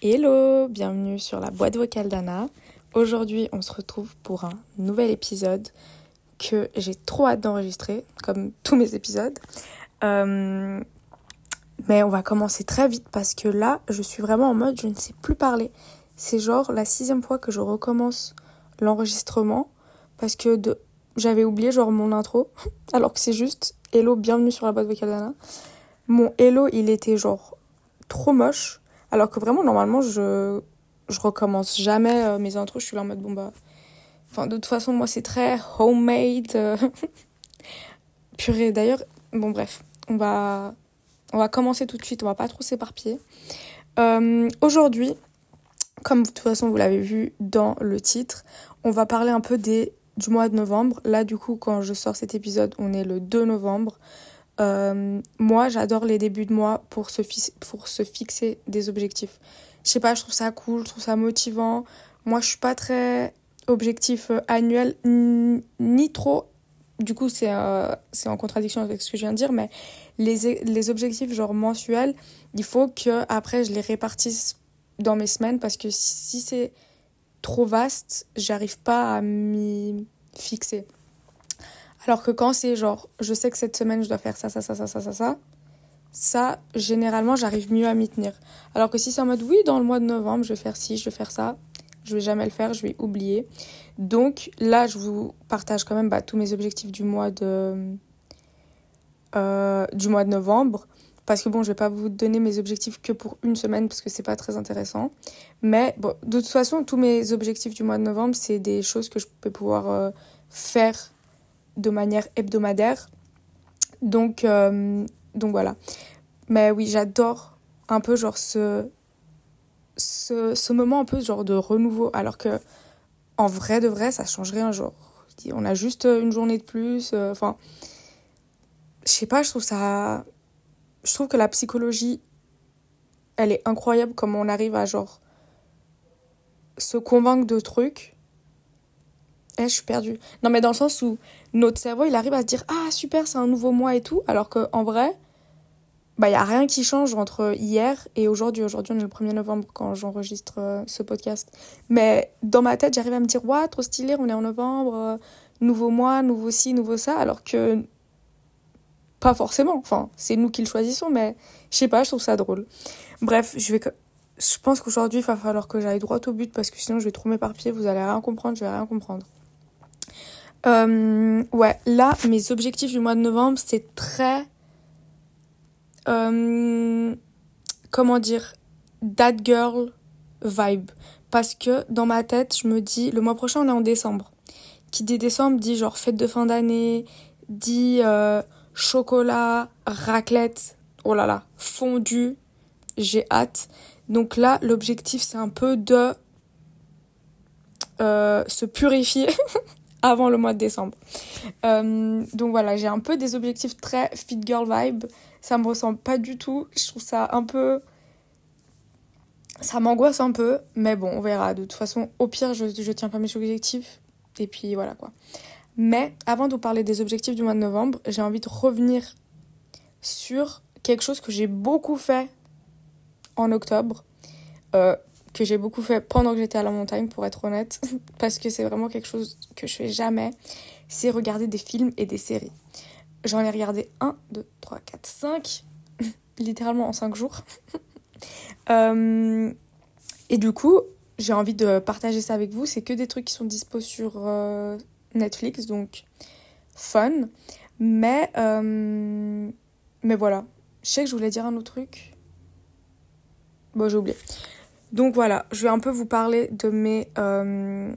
Hello, bienvenue sur la boîte vocale d'Anna. Aujourd'hui, on se retrouve pour un nouvel épisode que j'ai trop hâte d'enregistrer, comme tous mes épisodes. Euh, mais on va commencer très vite parce que là, je suis vraiment en mode je ne sais plus parler. C'est genre la sixième fois que je recommence l'enregistrement parce que de... j'avais oublié genre mon intro, alors que c'est juste Hello, bienvenue sur la boîte vocale d'Anna. Mon Hello, il était genre trop moche alors que vraiment, normalement, je, je recommence jamais euh, mes intros. Je suis là en mode, bon bah. Enfin, de toute façon, moi, c'est très homemade. Euh. Purée, d'ailleurs, bon, bref. On va, on va commencer tout de suite. On va pas trop s'éparpiller. Euh, aujourd'hui, comme de toute façon, vous l'avez vu dans le titre, on va parler un peu des, du mois de novembre. Là, du coup, quand je sors cet épisode, on est le 2 novembre. Euh, moi, j'adore les débuts de mois pour se, fixer des objectifs. Je sais pas, je trouve ça cool, je trouve ça motivant. Moi, je suis pas très objectif euh, annuel, ni trop. Du coup, c'est euh, c'est en contradiction avec ce que je viens de dire, mais les, les objectifs genre mensuels, il faut que après je les répartisse dans mes semaines parce que si c'est trop vaste, j'arrive pas à m'y fixer. Alors que quand c'est genre, je sais que cette semaine, je dois faire ça, ça, ça, ça, ça, ça, ça, ça, généralement, j'arrive mieux à m'y tenir. Alors que si c'est en mode, oui, dans le mois de novembre, je vais faire ci, je vais faire ça, je vais jamais le faire, je vais oublier. Donc là, je vous partage quand même bah, tous mes objectifs du mois de, euh, du mois de novembre. Parce que bon, je vais pas vous donner mes objectifs que pour une semaine parce que c'est pas très intéressant. Mais bon, de toute façon, tous mes objectifs du mois de novembre, c'est des choses que je peux pouvoir euh, faire de manière hebdomadaire. Donc, euh, donc voilà. Mais oui, j'adore un peu genre ce, ce, ce, moment un peu genre de renouveau. Alors que en vrai de vrai, ça changerait un jour. On a juste une journée de plus. Euh, enfin, je sais pas, je trouve ça. Je trouve que la psychologie, elle est incroyable comment on arrive à genre se convaincre de trucs eh, je suis perdue. Non, mais dans le sens où notre cerveau, il arrive à se dire Ah, super, c'est un nouveau mois et tout. Alors qu'en vrai, bah, il n'y a rien qui change entre hier et aujourd'hui. Aujourd'hui, on est le 1er novembre quand j'enregistre euh, ce podcast. Mais dans ma tête, j'arrive à me dire Waouh, trop stylé, on est en novembre, euh, nouveau mois, nouveau ci, nouveau ça. Alors que. Pas forcément. Enfin, c'est nous qui le choisissons, mais je sais pas, je trouve ça drôle. Bref, je vais je pense qu'aujourd'hui, il va falloir que j'aille droit au but parce que sinon, je vais trop m'éparpiller. Vous allez rien comprendre, je vais rien comprendre. Euh, ouais, là, mes objectifs du mois de novembre, c'est très... Euh, comment dire That girl vibe. Parce que dans ma tête, je me dis, le mois prochain, on est en décembre. Qui dit décembre dit genre fête de fin d'année, dit euh, chocolat, raclette, oh là là, fondu, j'ai hâte. Donc là, l'objectif, c'est un peu de euh, se purifier avant le mois de décembre. Euh, donc voilà, j'ai un peu des objectifs très fit girl vibe. Ça me ressemble pas du tout. Je trouve ça un peu. Ça m'angoisse un peu, mais bon, on verra. De toute façon, au pire, je, je tiens pas mes objectifs. Et puis voilà quoi. Mais avant de vous parler des objectifs du mois de novembre, j'ai envie de revenir sur quelque chose que j'ai beaucoup fait en octobre. Euh, que j'ai beaucoup fait pendant que j'étais à la montagne, pour être honnête, parce que c'est vraiment quelque chose que je fais jamais, c'est regarder des films et des séries. J'en ai regardé 1, 2, 3, 4, 5, littéralement en 5 jours. euh, et du coup, j'ai envie de partager ça avec vous. C'est que des trucs qui sont dispo sur euh, Netflix, donc fun. Mais, euh, mais voilà. Je sais que je voulais dire un autre truc. Bon, j'ai oublié. Donc voilà, je vais un peu vous parler de mes... Euh,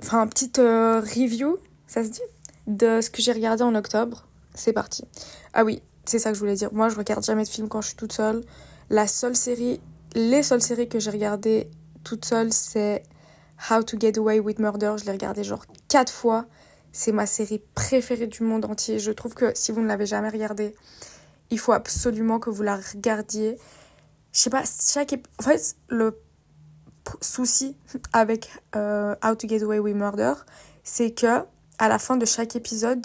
enfin, petite euh, review, ça se dit De ce que j'ai regardé en octobre. C'est parti. Ah oui, c'est ça que je voulais dire. Moi, je regarde jamais de films quand je suis toute seule. La seule série... Les seules séries que j'ai regardées toute seule, c'est How to Get Away with Murder. Je l'ai regardé genre quatre fois. C'est ma série préférée du monde entier. Je trouve que si vous ne l'avez jamais regardée, il faut absolument que vous la regardiez je sais pas, chaque. En fait, le souci avec euh, How to Get Away with Murder, c'est que à la fin de chaque épisode,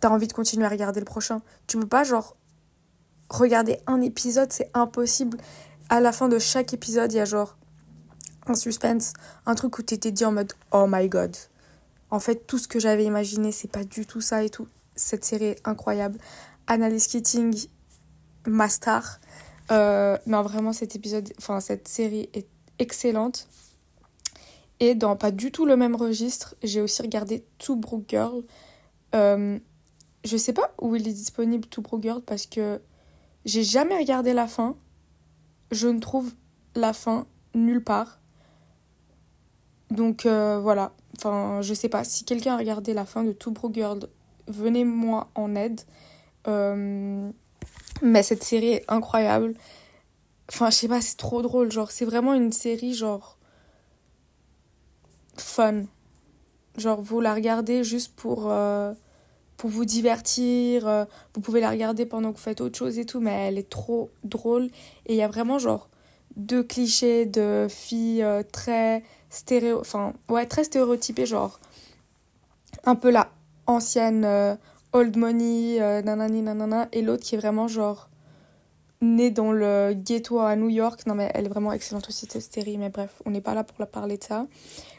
t'as envie de continuer à regarder le prochain. Tu peux pas, genre, regarder un épisode, c'est impossible. À la fin de chaque épisode, il y a genre un suspense, un truc où t'étais dit en mode oh my god. En fait, tout ce que j'avais imaginé, c'est pas du tout ça et tout. Cette série est incroyable. Annalise Keating, ma star. Euh, non, vraiment, cet épisode, enfin, cette série est excellente. Et dans pas du tout le même registre, j'ai aussi regardé Two Broke Girl. Euh, je sais pas où il est disponible Two Broke Girl parce que j'ai jamais regardé la fin. Je ne trouve la fin nulle part. Donc euh, voilà. Enfin, je sais pas. Si quelqu'un a regardé la fin de Two Broke Girl, venez-moi en aide. Euh, mais cette série est incroyable. Enfin, je sais pas, c'est trop drôle. Genre, c'est vraiment une série, genre. fun. Genre, vous la regardez juste pour. Euh, pour vous divertir. Vous pouvez la regarder pendant que vous faites autre chose et tout, mais elle est trop drôle. Et il y a vraiment, genre, deux clichés de filles très stéréo. Enfin, ouais, très stéréotypées, genre. Un peu la ancienne old money, nanani nanana. Et l'autre qui est vraiment, genre née dans le ghetto à New York. Non, mais elle est vraiment excellente aussi, cette série. Mais bref, on n'est pas là pour la parler de ça.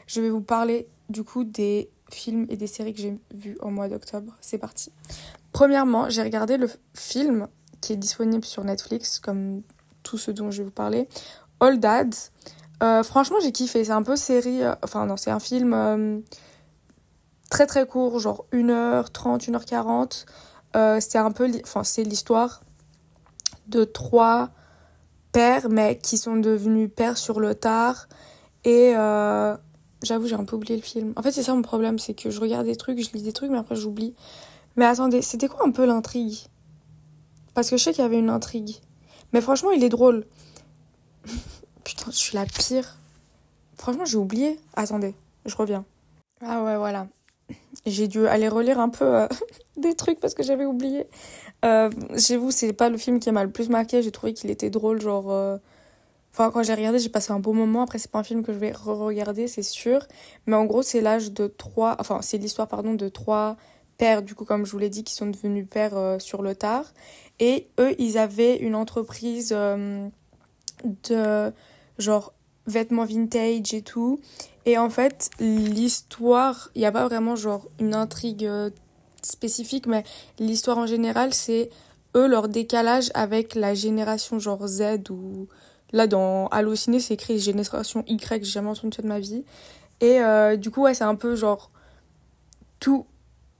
Je vais vous parler du coup des films et des séries que j'ai vus au mois d'octobre. C'est parti. Premièrement, j'ai regardé le film qui est disponible sur Netflix, comme tout ce dont je vais vous parler. All Dads. Euh, franchement, j'ai kiffé. C'est un peu série. Euh, enfin, non, c'est un film euh, très très court, genre 1h30, 1h40. c'est un peu. Enfin, c'est l'histoire de trois pères, mais qui sont devenus pères sur le tard. Et j'avoue, j'ai un peu oublié le film. En fait, c'est ça mon problème, c'est que je regarde des trucs, je lis des trucs, mais après j'oublie. Mais attendez, c'était quoi un peu l'intrigue? Parce que je sais qu'il y avait une intrigue. Mais franchement, il est drôle. Putain, je suis la pire. Franchement, j'ai oublié. Attendez, je reviens. Ah ouais, voilà. J'ai dû aller relire un peu euh, des trucs parce que j'avais oublié. Euh, chez vous, c'est pas le film qui m'a le plus marqué. J'ai trouvé qu'il était drôle, genre. Euh, enfin, quand j'ai regardé, j'ai passé un beau moment. Après, c'est pas un film que je vais re-regarder, c'est sûr. Mais en gros, c'est l'âge de trois. Enfin, c'est l'histoire, pardon, de trois pères, du coup, comme je vous l'ai dit, qui sont devenus pères euh, sur le tard. Et eux, ils avaient une entreprise de genre vêtements vintage et tout. Et en fait, l'histoire, il n'y a pas vraiment genre une intrigue spécifique, mais l'histoire en général, c'est eux, leur décalage avec la génération genre Z ou là dans Allociné, c'est écrit génération Y, j'ai jamais entendu ça de ma vie. Et euh, du coup, ouais, c'est un peu genre tout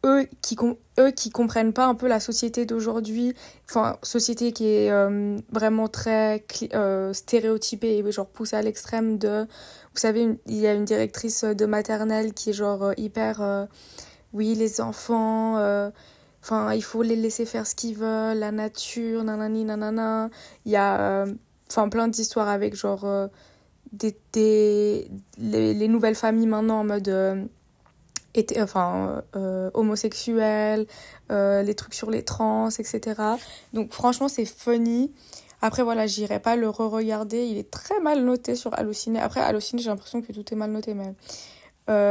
eux qui eux qui comprennent pas un peu la société d'aujourd'hui, enfin société qui est euh, vraiment très euh, stéréotypée et genre poussée à l'extrême de vous savez, il y a une directrice de maternelle qui est genre hyper oui, les enfants, euh, enfin, il faut les laisser faire ce qu'ils veulent, la nature, nanani, nanana. Il y a, euh, enfin, plein d'histoires avec, genre, euh, des, des les, nouvelles familles maintenant en mode, était, enfin, homosexuels, les trucs sur les trans, etc. Donc, franchement, c'est funny. Après, voilà, j'irai pas le re-regarder. Il est très mal noté sur Allociné. Après, Allociné, j'ai l'impression que tout est mal noté, mais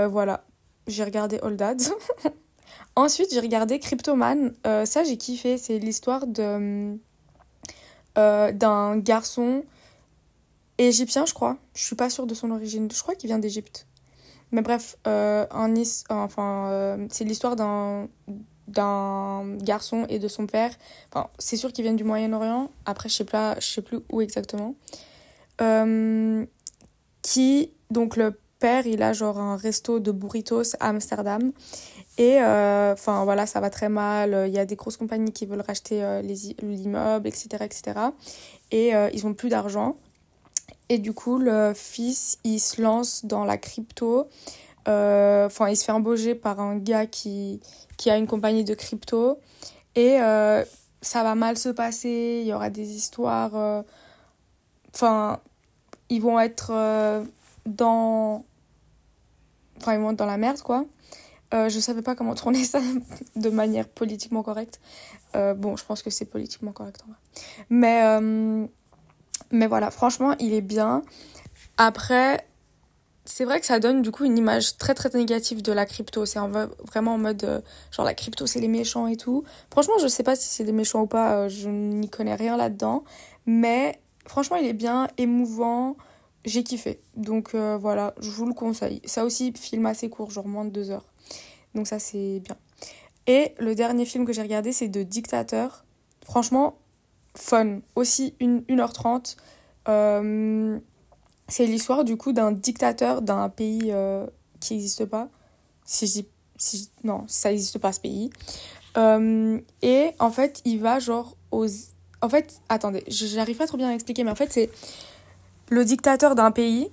voilà j'ai regardé All Dads. Ensuite, j'ai regardé Cryptoman. Euh, ça, j'ai kiffé. C'est l'histoire de euh, d'un garçon égyptien, je crois. Je suis pas sûre de son origine. Je crois qu'il vient d'Égypte. Mais bref, euh, enfin, c'est l'histoire d'un d'un garçon et de son père. Enfin, c'est sûr qu'ils viennent du Moyen-Orient. Après, je sais pas, je sais plus où exactement. qui donc le père, il a genre un resto de burritos à Amsterdam. Et euh, enfin voilà, ça va très mal. Il y a des grosses compagnies qui veulent racheter euh, l'immeuble, etc., etc. Et euh, ils ont plus d'argent. Et du coup, le fils, il se lance dans la crypto. Enfin, il se fait embaucher par un gars qui, qui a une compagnie de crypto. Et ça va mal se passer. Il y aura des histoires. Enfin, ils vont être dans. Enfin, ils vont dans la merde, quoi. Euh, je savais pas comment tourner ça de manière politiquement correcte. Euh, bon, je pense que c'est politiquement correct en vrai. Mais, euh, mais voilà, franchement, il est bien. Après, c'est vrai que ça donne du coup une image très très négative de la crypto. C'est vraiment en mode euh, genre la crypto c'est les méchants et tout. Franchement, je sais pas si c'est des méchants ou pas, euh, je n'y connais rien là-dedans. Mais franchement, il est bien émouvant. J'ai kiffé. Donc euh, voilà, je vous le conseille. Ça aussi, film assez court, genre moins de deux heures. Donc ça, c'est bien. Et le dernier film que j'ai regardé, c'est de Dictateur. Franchement, fun. Aussi 1h30. Euh, c'est l'histoire du coup d'un dictateur d'un pays euh, qui n'existe pas. Si je dis. Si non, ça n'existe pas ce pays. Euh, et en fait, il va genre aux. En fait, attendez, j'arrive pas trop bien à expliquer, mais en fait, c'est le dictateur d'un pays.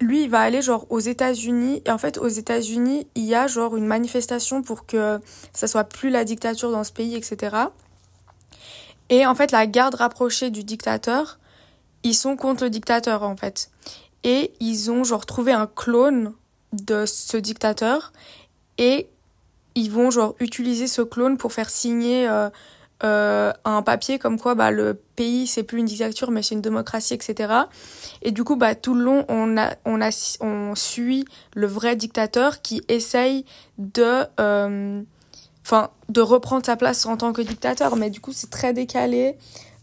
Lui, il va aller genre aux États-Unis. Et en fait, aux États-Unis, il y a genre une manifestation pour que ça soit plus la dictature dans ce pays, etc. Et en fait, la garde rapprochée du dictateur ils sont contre le dictateur en fait. Et ils ont genre trouvé un clone de ce dictateur et ils vont genre utiliser ce clone pour faire signer euh, euh, un papier comme quoi bah, le pays c'est plus une dictature mais c'est une démocratie etc. Et du coup bah, tout le long on, a, on, a, on suit le vrai dictateur qui essaye de... Euh, enfin de reprendre sa place en tant que dictateur mais du coup c'est très décalé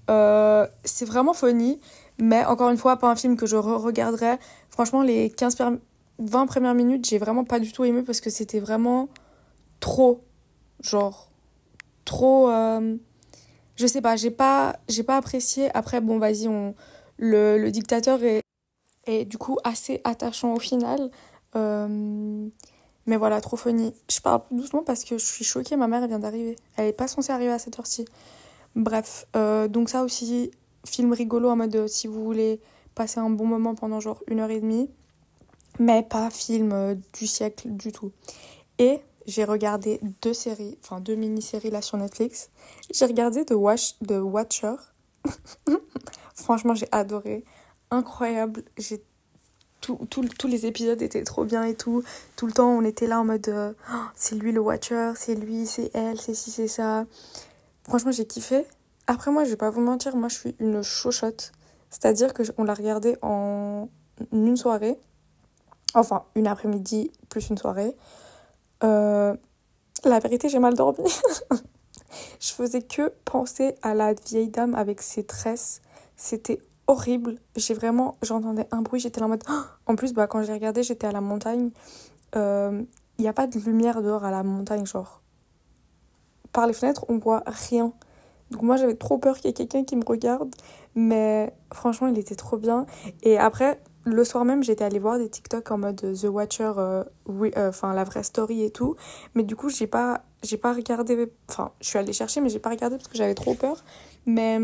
c'est vraiment funny mais encore une fois, pas un film que je re-regarderai. Franchement, les 15 20 premières minutes, j'ai vraiment pas du tout aimé parce que c'était vraiment trop. Genre, trop. Euh, je sais pas, j'ai pas, j'ai pas apprécié. Après, bon, vas-y, le, le dictateur est, est du coup assez attachant au final. Euh, mais voilà, trop funny. Je parle doucement parce que je suis choquée, ma mère vient d'arriver. Elle est pas censée arriver à cette heure-ci. Bref, euh, donc ça aussi, film rigolo en mode euh, si vous voulez passer un bon moment pendant genre une heure et demie, mais pas film euh, du siècle du tout. Et j'ai regardé deux séries, enfin deux mini-séries là sur Netflix. J'ai regardé The, Watch, Watcher. Franchement, j'ai adoré. Incroyable. J'ai tous les épisodes étaient trop bien et tout. Tout le temps, on était là en mode euh, oh, c'est lui le Watcher, c'est lui, c'est elle, c'est ci, c'est ça. Franchement, j'ai kiffé. Après, moi, je vais pas vous mentir, moi, je suis une chochotte. C'est-à-dire qu'on l'a regardé en une soirée. Enfin, une après-midi plus une soirée. Euh, la vérité, j'ai mal dormi. je faisais que penser à la vieille dame avec ses tresses. C'était horrible. J'ai vraiment, j'entendais un bruit, j'étais là en mode. En plus, bah, quand j'ai regardé, j'étais à la montagne. Il euh, n'y a pas de lumière dehors à la montagne, genre. Par les fenêtres, on voit rien. Donc moi j'avais trop peur qu'il y ait quelqu'un qui me regarde, mais franchement il était trop bien. Et après, le soir même, j'étais allée voir des TikTok en mode The Watcher, euh, euh, enfin la vraie story et tout. Mais du coup, j'ai pas, j'ai pas regardé, enfin je suis allée chercher, mais j'ai pas regardé parce que j'avais trop peur. Mais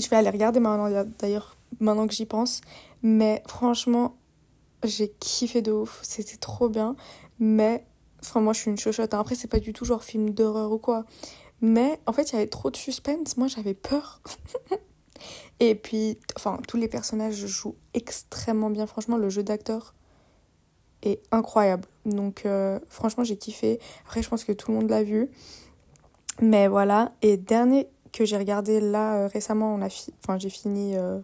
je vais aller regarder maintenant, d'ailleurs, maintenant que j'y pense. Mais franchement, j'ai kiffé de ouf, c'était trop bien. Mais, enfin moi je suis une chochotte. Après, c'est pas du tout genre film d'horreur ou quoi. Mais en fait, il y avait trop de suspense. Moi, j'avais peur. et puis, enfin, tous les personnages jouent extrêmement bien. Franchement, le jeu d'acteur est incroyable. Donc, euh, franchement, j'ai kiffé. Après, je pense que tout le monde l'a vu. Mais voilà. Et dernier que j'ai regardé là euh, récemment, on a enfin, j'ai fini euh,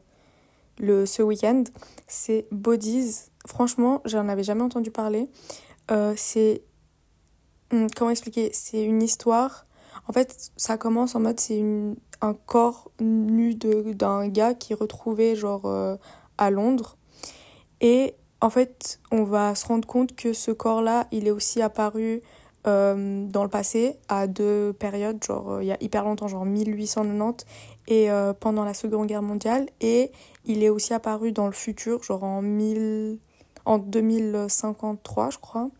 le, ce week-end, c'est Bodies. Franchement, j'en avais jamais entendu parler. c'est. Hmm, comment expliquer? C'est une histoire en fait, ça commence en mode c'est un corps nu d'un gars qui est retrouvé genre euh, à Londres. Et en fait, on va se rendre compte que ce corps-là, il est aussi apparu euh, dans le passé à deux périodes, genre euh, il y a hyper longtemps, genre 1890 et pendant la Seconde Guerre mondiale. Et il est aussi apparu dans le futur, genre en, 1000, en 2053, je crois.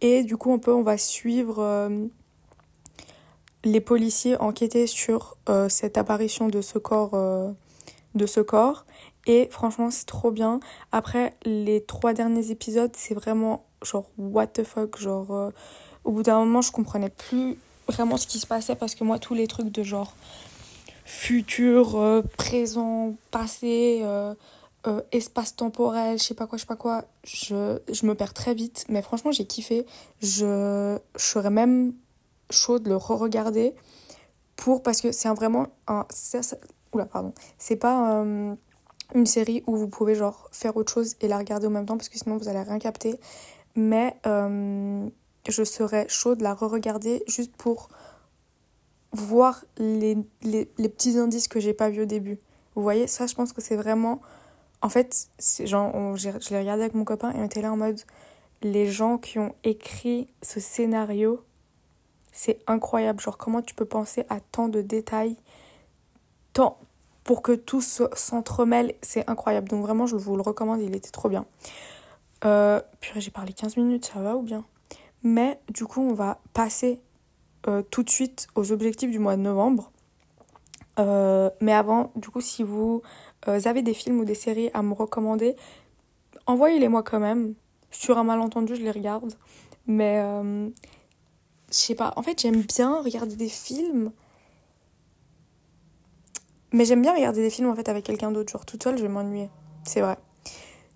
Et du coup, on peut, on va suivre les policiers enquêtaient sur euh, cette apparition de ce corps euh, de ce corps et franchement c'est trop bien après les trois derniers épisodes c'est vraiment genre what the fuck genre euh, au bout d'un moment je comprenais plus vraiment ce qui se passait parce que moi tous les trucs de genre futur présent passé espace temporel je sais pas quoi je sais pas quoi je, je me perds très vite. Mais franchement j'ai kiffé. Je, je serais même chaud de le re-regarder pour parce que c'est vraiment un oula pardon. C'est pas une série où vous pouvez genre faire autre chose et la regarder en même temps parce que sinon vous allez rien capter. Mais euh, je serais chaud de la re-regarder juste pour voir les, petits indices que j'ai pas vus au début. Vous voyez, ça je pense que c'est vraiment... En fait, genre, je l'ai regardé avec mon copain et on était là en mode les gens qui ont écrit ce scénario, c'est incroyable. Genre, comment tu peux penser à tant de détails, tant pour que tout s'entremêle, c'est incroyable. Donc, vraiment, je vous le recommande, il était trop bien. Euh, purée, j'ai parlé 15 minutes, ça va ou bien? Mais du coup, on va passer euh, tout de suite aux objectifs du mois de novembre. Euh, mais avant, du coup, si vous euh, avez des films ou des séries à me recommander, envoyez-les moi quand même. Sur un malentendu, je les regarde. Mais je sais pas. En fait, j'aime bien regarder des films. Mais j'aime bien regarder des films en fait avec quelqu'un d'autre. Genre toute seule, je vais m'ennuyer. C'est vrai.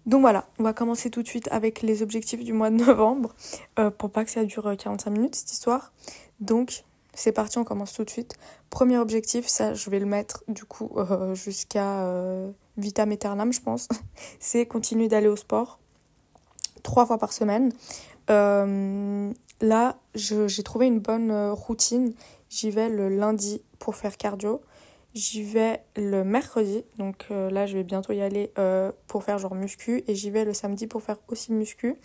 Donc voilà, on va commencer tout de suite avec les objectifs du mois de novembre. Euh, pour pas que ça dure 45 minutes cette histoire. Donc c'est parti, on commence tout de suite. Premier objectif, ça je vais le mettre du coup euh, jusqu'à euh, vitam aeternam, je pense. c'est continuer d'aller au sport trois fois par semaine. Euh, là, j'ai trouvé une bonne euh, routine. J'y vais le lundi pour faire cardio. J'y vais le mercredi, donc euh, là je vais bientôt y aller pour faire genre muscu. Et j'y vais le samedi pour faire aussi muscu.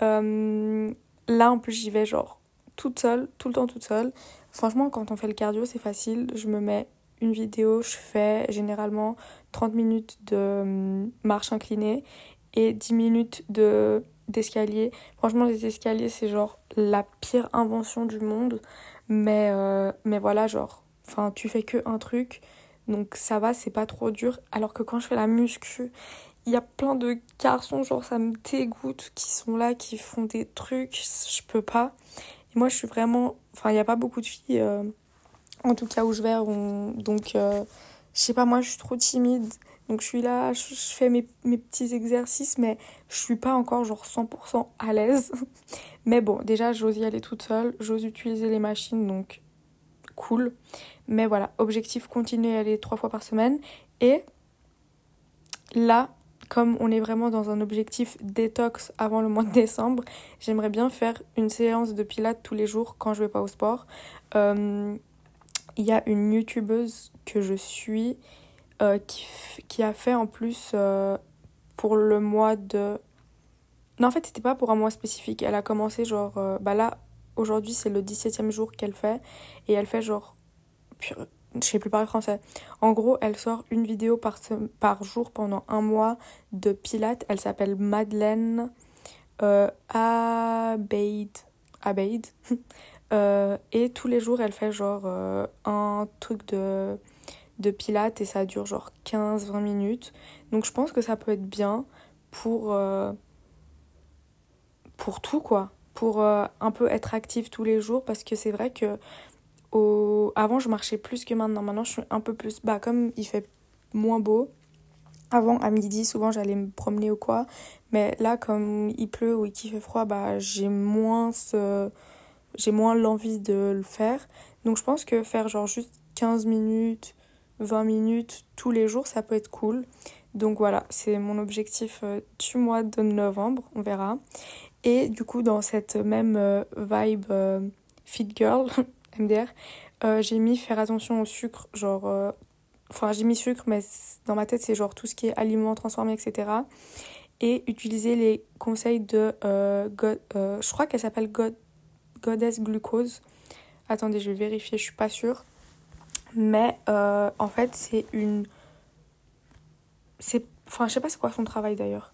là en plus j'y vais genre toute seule, tout le temps toute seule. Franchement quand on fait le cardio c'est facile. Je me mets une vidéo, je fais généralement 30 minutes de marche inclinée et 10 minutes de d'escalier. Franchement, les escaliers, c'est genre la pire invention du monde. Mais, euh, mais voilà, genre, enfin, tu fais que un truc. Donc ça va, c'est pas trop dur. Alors que quand je fais la muscu, il y a plein de garçons, genre ça me dégoûte, qui sont là, qui font des trucs. Je peux pas. Et moi, je suis vraiment. Enfin, il n'y a pas beaucoup de filles, euh, en tout cas où je vais. Donc, euh, je sais pas, moi, je suis trop timide. Donc je suis là, je, fais mes, petits exercices, mais je suis pas encore genre 100% à l'aise. Mais bon, déjà j'ose y aller toute seule, j'ose utiliser les machines, donc cool. Mais voilà, objectif continuer à aller trois fois par semaine. Et là, comme on est vraiment dans un objectif détox avant le mois de décembre, j'aimerais bien faire une séance de pilates tous les jours quand je vais pas au sport. Euh, il y a une youtubeuse que je suis euh, qui, qui, a fait en plus euh, pour le mois de... Non, en fait, c'était pas pour un mois spécifique. Elle a commencé genre... Bah là, aujourd'hui, c'est le 17e jour qu'elle fait. Et elle fait genre... Je sais plus parler français. En gros, elle sort une vidéo par, jour pendant un mois de pilates. Elle s'appelle Madeleine euh, Abeid. Abeid. et tous les jours, elle fait genre un truc de de pilates et ça dure genre 15-20 minutes. Donc je pense que ça peut être bien pour, euh, pour tout quoi. Pour euh, un peu être active tous les jours parce que c'est vrai que avant je marchais plus que maintenant. Maintenant je suis un peu plus... Bah comme il fait moins beau. Avant à midi souvent j'allais me promener ou quoi. Mais là comme il pleut ou qu'il fait froid bah j'ai moins ce... J'ai moins l'envie de le faire. Donc je pense que faire genre juste 15 minutes 20 minutes tous les jours, ça peut être cool. Donc voilà, c'est mon objectif euh, du mois de novembre, on verra. Et du coup, dans cette même euh, vibe euh, fit girl, MDR, j'ai mis faire attention au sucre, genre... Enfin, j'ai mis sucre, mais dans ma tête, c'est genre tout ce qui est aliments transformés, etc. Et utiliser les conseils de... je crois qu'elle s'appelle God, Goddess Glucose. Attendez, je vais vérifier, je suis pas sûre. Mais euh, en fait, c'est une. C'est... Enfin, je sais pas c'est quoi son travail d'ailleurs.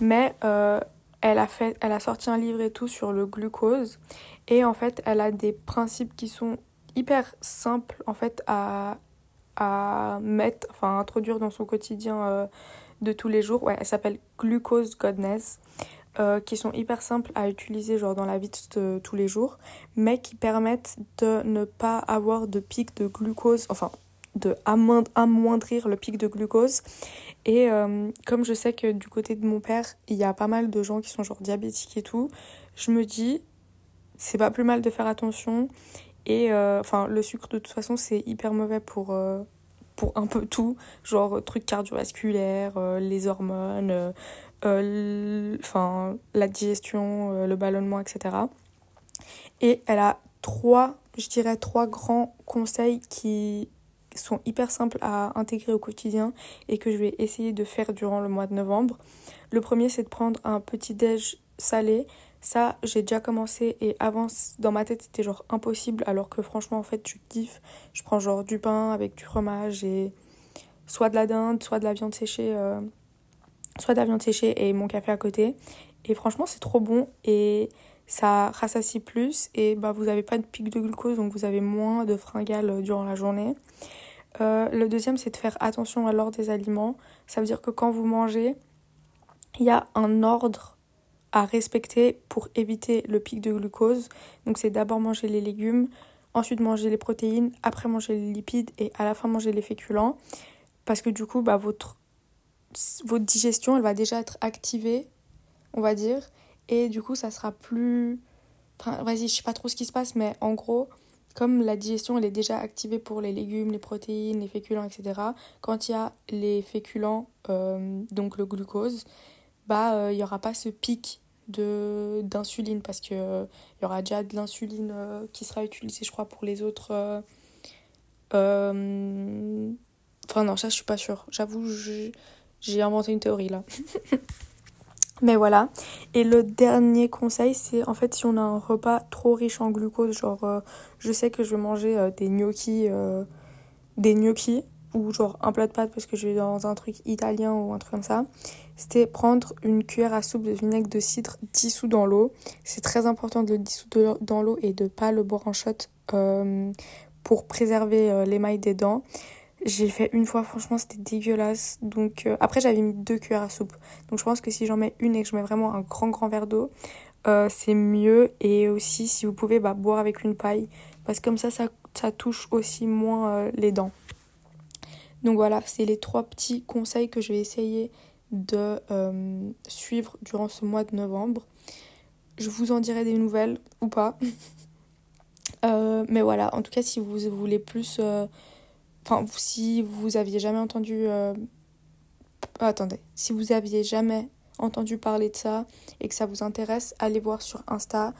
Mais euh, elle, a fait... elle a sorti un livre et tout sur le glucose. Et en fait, elle a des principes qui sont hyper simples en fait à, à mettre, enfin à introduire dans son quotidien euh, de tous les jours. Ouais, elle s'appelle Glucose Godness. Euh, qui sont hyper simples à utiliser genre dans la vie de tous les jours, mais qui permettent de ne pas avoir de pic de glucose, enfin de amoindrir le pic de glucose. Et euh, comme je sais que du côté de mon père, il y a pas mal de gens qui sont genre diabétiques et tout, je me dis, c'est pas plus mal de faire attention. Et euh, enfin, le sucre de toute façon, c'est hyper mauvais pour, pour un peu tout, genre trucs cardiovasculaires, les hormones, enfin la digestion, le ballonnement, etc. Et elle a trois, je dirais trois grands conseils qui sont hyper simples à intégrer au quotidien et que je vais essayer de faire durant le mois de novembre. Le premier, c'est de prendre un petit déj salé. Ça, j'ai déjà commencé et avant, dans ma tête, c'était genre impossible alors que franchement, en fait, je kiffe. Je prends genre du pain avec du fromage et soit de la dinde, soit de la viande séchée, euh, soit de la viande séchée et mon café à côté. Et franchement, c'est trop bon et ça rassasie plus et bah, vous n'avez pas de pic de glucose donc vous avez moins de fringales euh, durant la journée. Euh, le deuxième, c'est de faire attention à l'ordre des aliments. Ça veut dire que quand vous mangez, il y a un ordre à respecter pour éviter le pic de glucose. Donc c'est d'abord manger les légumes, ensuite manger les protéines, après manger les lipides et à la fin manger les féculents. Parce que du coup, bah, votre, votre digestion, elle va déjà être activée, on va dire. Et du coup, ça sera plus... Vas-y, je sais pas trop ce qui se passe, mais en gros, comme la digestion elle est déjà activée pour les légumes, les protéines, les féculents, etc., quand il y a les féculents, euh, donc le glucose, bah il euh, n'y aura pas ce pic d'insuline parce que il y aura déjà de l'insuline euh, qui sera utilisée je crois pour les autres enfin non ça je suis pas sûre j'avoue j'ai inventé une théorie là Mais voilà. Et le dernier conseil, c'est en fait si on a un repas trop riche en glucose, genre euh, je sais que je vais manger euh, des gnocchis, euh, des gnocchis ou genre un plat de pâtes parce que je vais dans un truc italien ou un truc comme ça, c'était prendre une cuillère à soupe de vinaigre de cidre dissous dans l'eau. C'est très important de le dissoudre dans l'eau et de pas le boire en shot pour préserver l'émail des dents. J'ai fait une fois, franchement, c'était dégueulasse. Donc, euh, après, j'avais mis deux cuillères à soupe. Donc, je pense que si j'en mets une et que je mets vraiment un grand, grand verre d'eau, euh, c'est mieux. Et aussi, si vous pouvez, bah, boire avec une paille. Parce que comme ça, ça, ça touche aussi moins euh, les dents. Donc, voilà, c'est les trois petits conseils que je vais essayer de suivre durant ce mois de novembre. Je vous en dirai des nouvelles ou pas. mais voilà, en tout cas, si vous voulez plus Enfin, si vous aviez jamais entendu. Euh, attendez. Si vous aviez jamais entendu parler de ça et que ça vous intéresse, allez voir sur Insta.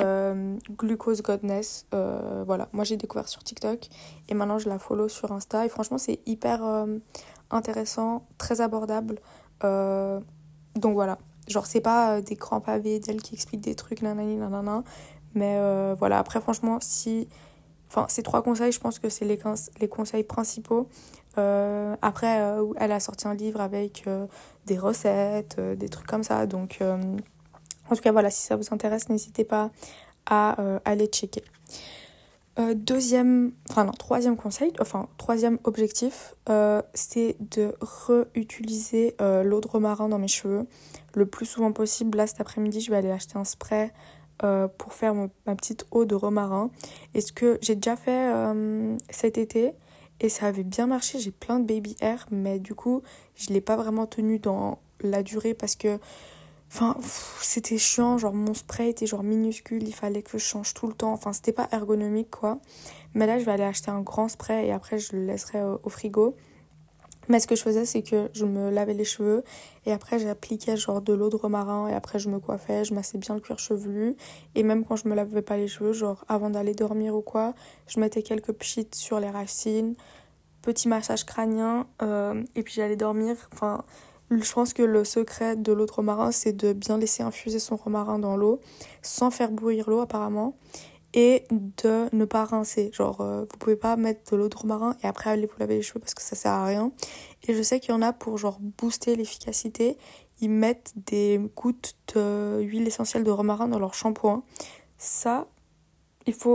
Euh, Glucose Godness. Euh, voilà, moi j'ai découvert sur TikTok et maintenant je la follow sur Insta. Et franchement, c'est hyper intéressant, très abordable. donc voilà, genre c'est pas des grands pavés d'elle qui expliquent des trucs, nanani, nanana. Mais voilà, après, franchement, si Enfin, ces trois conseils, je pense que c'est les, les conseils principaux. Euh, après, euh, elle a sorti un livre avec euh, des recettes, des trucs comme ça. Donc, en tout cas, voilà, si ça vous intéresse, n'hésitez pas à aller checker. deuxième, enfin non, troisième conseil, enfin troisième objectif, c'est de réutiliser l'eau de romarin dans mes cheveux le plus souvent possible. Là, cet après-midi, je vais aller acheter un spray euh, pour faire ma petite eau de romarin. Et ce que j'ai déjà fait euh, cet été et ça avait bien marché. J'ai plein de baby hair, mais du coup, je l'ai pas vraiment tenu dans la durée parce que enfin c'était chiant genre mon spray était genre minuscule il fallait que je change tout le temps enfin c'était pas ergonomique quoi mais là je vais aller acheter un grand spray et après je le laisserai au frigo mais ce que je faisais, c'est que je me lavais les cheveux et après j'appliquais genre de l'eau de romarin et après je me coiffais, je massais bien le cuir chevelu. Et même quand je me lavais pas les cheveux, genre avant d'aller dormir ou quoi, je mettais quelques pchites sur les racines, petit massage crânien euh, et puis j'allais dormir. Enfin, je pense que le secret de l'eau de romarin, c'est de bien laisser infuser son romarin dans l'eau sans faire bouillir l'eau apparemment et de ne pas rincer. Genre, euh, vous pouvez pas mettre de l'eau de romarin et après aller vous laver les cheveux parce que ça sert à rien. Et je sais qu'il y en a pour genre booster l'efficacité, ils mettent des gouttes d'huile essentielle de romarin dans leur shampoing. Ça,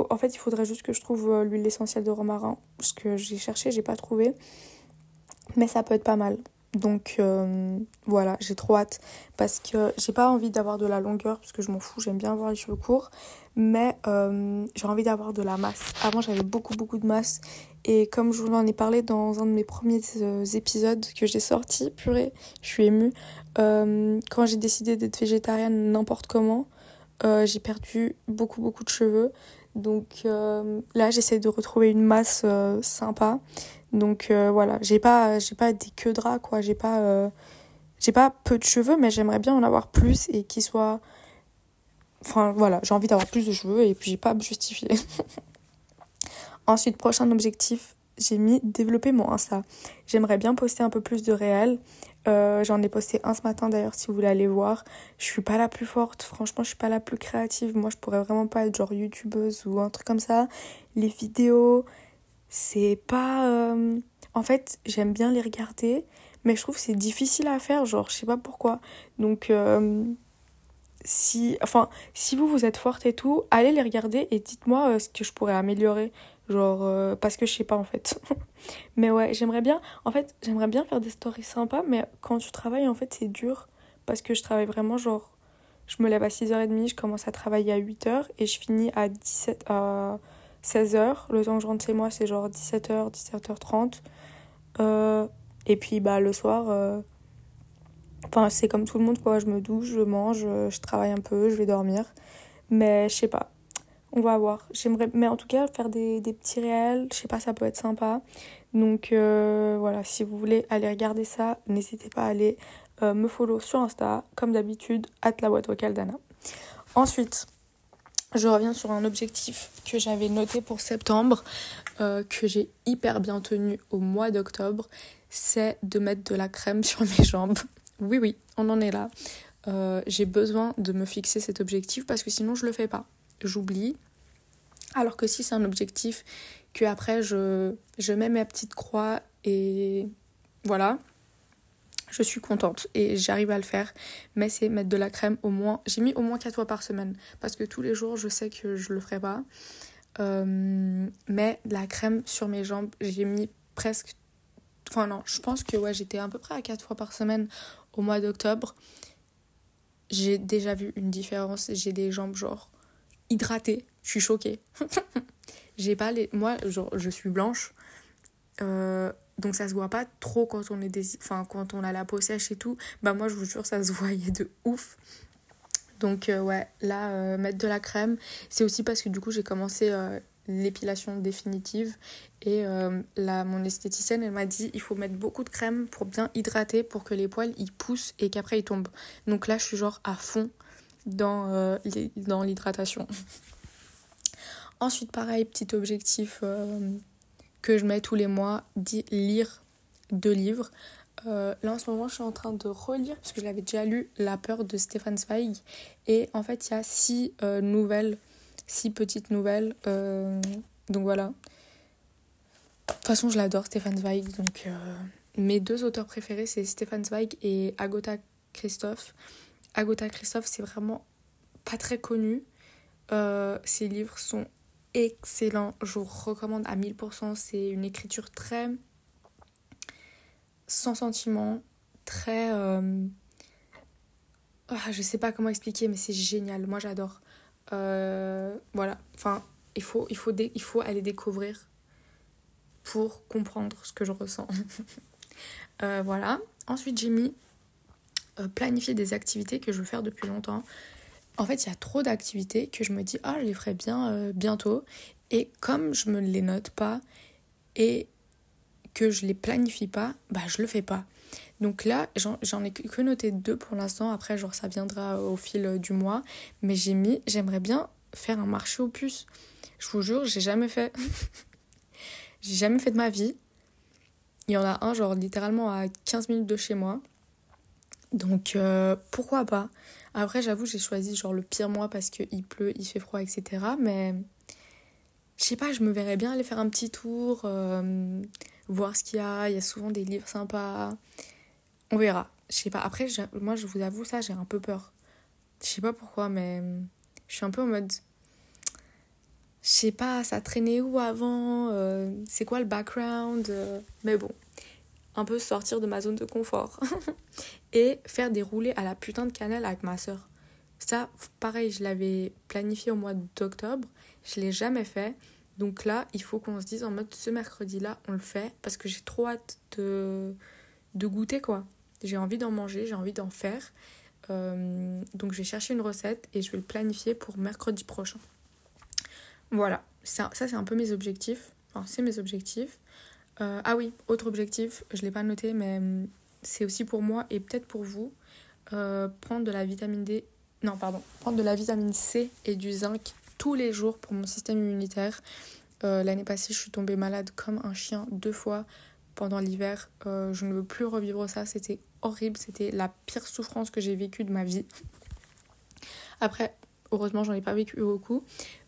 en fait, il faudrait juste que je trouve euh, l'huile essentielle de romarin parce que j'ai cherché, j'ai pas trouvé. Mais ça peut être pas mal. Donc euh, voilà, j'ai trop hâte parce que j'ai pas envie d'avoir de la longueur parce que je m'en fous, j'aime bien avoir les cheveux courts, mais euh, j'ai envie d'avoir de la masse. Avant j'avais beaucoup beaucoup de masse et comme je vous en ai parlé dans un de mes premiers euh, épisodes que j'ai sorti, purée, je suis émue, quand j'ai décidé d'être végétarienne n'importe comment, j'ai perdu beaucoup beaucoup de cheveux. Donc là, j'essaie de retrouver une masse sympa. Donc voilà, j'ai pas, j'ai pas des queues de quoi. J'ai pas, j'ai pas peu de cheveux, mais j'aimerais bien en avoir plus et qu'ils soient. Enfin voilà, j'ai envie d'avoir plus de cheveux et puis j'ai pas à me justifier. Ensuite, prochain objectif, j'ai mis développer mon Insta. J'aimerais bien poster un peu plus de réels. Euh, j'en ai posté un ce matin d'ailleurs si vous voulez aller voir. Je suis pas la plus forte, franchement je suis pas la plus créative. Moi je pourrais vraiment pas être genre youtubeuse ou un truc comme ça. Les vidéos, c'est pas... Euh, en fait j'aime bien les regarder, mais je trouve c'est difficile à faire, genre je sais pas pourquoi. Donc... Euh, si enfin si vous vous êtes forte et tout allez les regarder et dites-moi ce que je pourrais améliorer Genre, euh, parce que je sais pas en fait. mais ouais, j'aimerais bien, en fait, j'aimerais bien faire des stories sympas, mais quand tu travailles, en fait, c'est dur. Parce que je travaille vraiment, genre, je me lève à 6h30, je commence à travailler à 8h et je finis à, 17, à 16h. Le temps que je rentre chez moi, c'est genre 17h, 17h30. Euh, et puis, bah, le soir, euh, c'est comme tout le monde, quoi. Je me douche, je mange, je travaille un peu, je vais dormir. Mais je sais pas on va voir. J'aimerais, mais en tout cas, faire des, petits réels, je sais pas, ça peut être sympa. Donc euh, voilà, si vous voulez aller regarder ça, n'hésitez pas à aller euh, me follow sur Insta, comme d'habitude, at la boîte. Ensuite, je reviens sur un objectif que j'avais noté pour septembre, euh, que j'ai hyper bien tenu au mois d'octobre, c'est de mettre de la crème sur mes jambes. Oui, oui, on en est là. j'ai besoin de me fixer cet objectif parce que sinon je le fais pas j'oublie. Alors que si c'est un objectif que après je mets ma petite croix et voilà, je suis contente et j'arrive à le faire. Mais c'est mettre de la crème au moins. J'ai mis au moins 4 fois par semaine parce que tous les jours je sais que je le ferai pas. Euh, mais la crème sur mes jambes, j'ai mis presque. Enfin, non, je pense que ouais, j'étais à peu près à 4 fois par semaine au mois d'octobre. J'ai déjà vu une différence. J'ai des jambes genre hydratée. Je suis choquée. j'ai pas les. Moi, je suis blanche. Euh, donc ça se voit pas trop quand on est des... quand on a la peau sèche et tout. Bah moi je vous jure ça se voyait de ouf. Donc euh, ouais, là euh, mettre de la crème, c'est aussi parce que du coup j'ai commencé l'épilation définitive et là mon esthéticienne elle m'a dit il faut mettre beaucoup de crème pour bien hydrater pour que les poils ils poussent et qu'après ils tombent. Donc là je suis genre à fond dans, euh, l'hydratation. Ensuite, pareil, petit objectif euh, que je mets tous les mois, lire deux livres. Euh, là en ce moment je suis en train de relire parce que je l'avais déjà lu La peur de Stefan Zweig et en fait il y a six nouvelles, six petites nouvelles donc voilà. De toute façon je l'adore Stefan Zweig donc mes deux auteurs préférés c'est Stefan Zweig et Agota Christophe. Agota Christophe, c'est vraiment pas très connu. Euh, ses livres sont excellents. Je vous recommande à 1000%. C'est une écriture très sans sentiment, très. Ah, je sais pas comment expliquer, mais c'est génial. Moi, j'adore. Euh, voilà. Enfin, il faut, il, faut il faut aller découvrir pour comprendre ce que je ressens. Euh, voilà. Ensuite, j'ai mis planifier des activités que je veux faire depuis longtemps. En fait, il y a trop d'activités que je me dis, ah, je les ferai bien euh, bientôt. Et comme je me les note pas et que je les planifie pas, bah, je le fais pas. Donc là, j'en ai que noté deux pour l'instant. Après, genre, ça viendra au fil du mois. Mais j'ai mis, j'aimerais bien faire un marché aux puces. Je vous jure, j'ai jamais fait. j'ai jamais fait de ma vie. Il y en a un, genre, littéralement à 15 minutes de chez moi. Donc euh, pourquoi pas? Après j'avoue j'ai choisi genre le pire mois parce qu'il pleut, il fait froid, etc. Mais je sais pas, je me verrais bien aller faire un petit tour, euh, voir ce qu'il y a. Il y a souvent des livres sympas. On verra. Je sais pas. Après moi je vous avoue ça j'ai un peu peur. Je sais pas pourquoi mais je suis un peu en mode je sais pas, ça traînait où avant, euh, c'est quoi le background, mais bon, un peu sortir de ma zone de confort. et faire des roulés à la putain de cannelle avec ma soeur. Ça, pareil, je l'avais planifié au mois d'octobre, je l'ai jamais fait. Donc là, il faut qu'on se dise en mode ce mercredi-là, on le fait parce que j'ai trop hâte de, de goûter quoi. J'ai envie d'en manger, j'ai envie d'en faire. Euh, donc je vais chercher une recette et je vais le planifier pour mercredi prochain. Voilà, ça, ça c'est un peu mes objectifs. Enfin, c'est mes objectifs. Euh, ah oui, autre objectif, je ne l'ai pas noté, mais hum, c'est aussi pour moi et peut-être pour vous. Euh, prendre de la vitamine D. Non, pardon. Prendre de la vitamine C et du zinc tous les jours pour mon système immunitaire. Euh, l'année passée, je suis tombée malade comme un chien deux fois pendant l'hiver. je ne veux plus revivre ça. C'était horrible. C'était la pire souffrance que j'ai vécue de ma vie. Après, heureusement, j'en ai pas vécu beaucoup.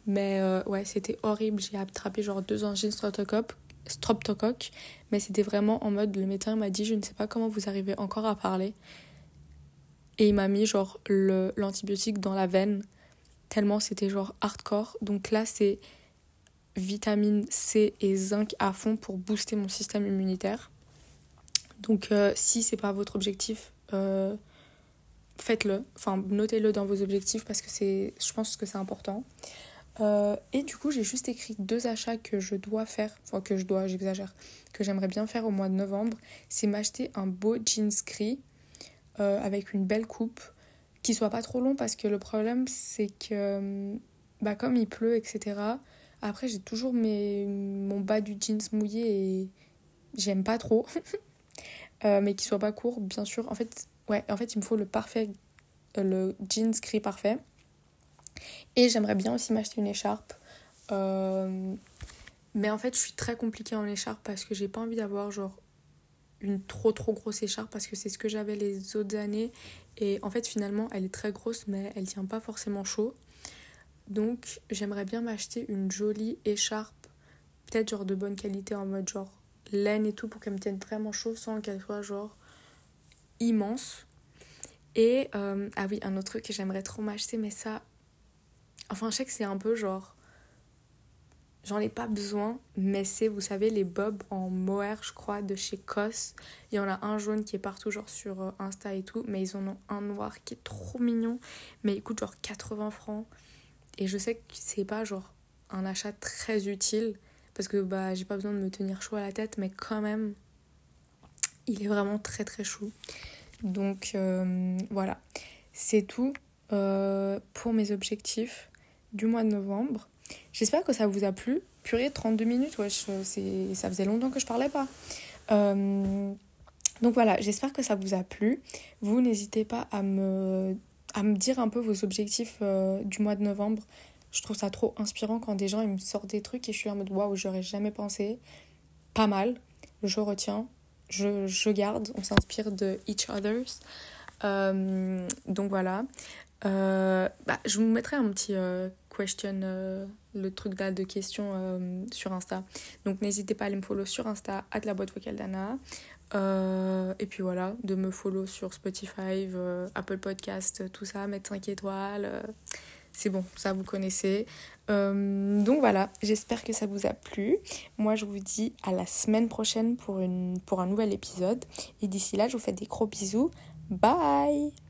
Mais ouais, c'était horrible. J'ai attrapé genre deux angines streptocoques streptocoque, mais c'était vraiment en mode le médecin m'a dit je ne sais pas comment vous arrivez encore à parler. Et il m'a mis genre l'antibiotique dans la veine, tellement c'était genre hardcore. Donc là c'est vitamine C et zinc à fond pour booster mon système immunitaire. Donc euh, si c'est pas votre objectif, euh, faites-le, enfin notez-le dans vos objectifs parce que je pense que c'est important. Euh, et du coup, j'ai juste écrit deux achats que je dois faire, enfin que je dois, j'exagère, que j'aimerais bien faire au mois de novembre. C'est m'acheter un beau jeans gris euh, avec une belle coupe, qui soit pas trop long parce que le problème c'est que, bah, comme il pleut, etc. Après, j'ai toujours mes, mon bas du jeans mouillé et j'aime pas trop. euh, mais qui soit pas court, bien sûr. En fait, ouais, en fait, il me faut le parfait, le jeans gris parfait. Et j'aimerais bien aussi m'acheter une écharpe. Euh, mais en fait, je suis très compliquée en écharpe parce que j'ai pas envie d'avoir genre une trop trop grosse écharpe parce que c'est ce que j'avais les autres années. Et en fait, finalement, elle est très grosse mais elle tient pas forcément chaud. Donc, j'aimerais bien m'acheter une jolie écharpe, peut-être genre de bonne qualité en mode genre laine et tout pour qu'elle me tienne vraiment chaud sans qu'elle soit genre immense. Et euh, ah oui, un autre truc que j'aimerais trop m'acheter, mais ça, Enfin, je sais que c'est un peu genre. J'en ai pas besoin, mais c'est, vous savez, les bobs en mohair, je crois, de chez COS. Il y en a un jaune qui est partout, genre sur euh, Insta et tout, mais ils en ont un noir qui est trop mignon, mais il coûte genre 80 francs. Et je sais que c'est pas genre un achat très utile, parce que bah j'ai pas besoin de me tenir chaud à la tête, mais quand même, il est vraiment très très chou. Donc euh, voilà, c'est tout euh, pour mes objectifs du mois de novembre. J'espère que ça vous a plu. Purée, 32 minutes, wesh, ça faisait longtemps que je parlais pas. Euh, donc voilà, j'espère que ça vous a plu. Vous n'hésitez pas à me, à me dire un peu vos objectifs euh, du mois de novembre. Je trouve ça trop inspirant quand des gens ils me sortent des trucs et je suis en mode waouh, j'aurais jamais pensé. Pas mal, je retiens, je, je garde, on s'inspire de each others. Euh, donc voilà. bah, je vous mettrai un petit question, euh, le truc de questions euh, sur Insta. Donc n'hésitez pas à aller me follow sur Insta, à la boîte vocale d'Anna. Euh, et puis voilà, de me follow sur Spotify, Apple Podcast, tout ça, mettre 5 étoiles. c'est bon, ça vous connaissez. donc voilà, j'espère que ça vous a plu. Moi je vous dis à la semaine prochaine pour, une, pour un nouvel épisode. Et d'ici là, je vous fais des gros bisous. Bye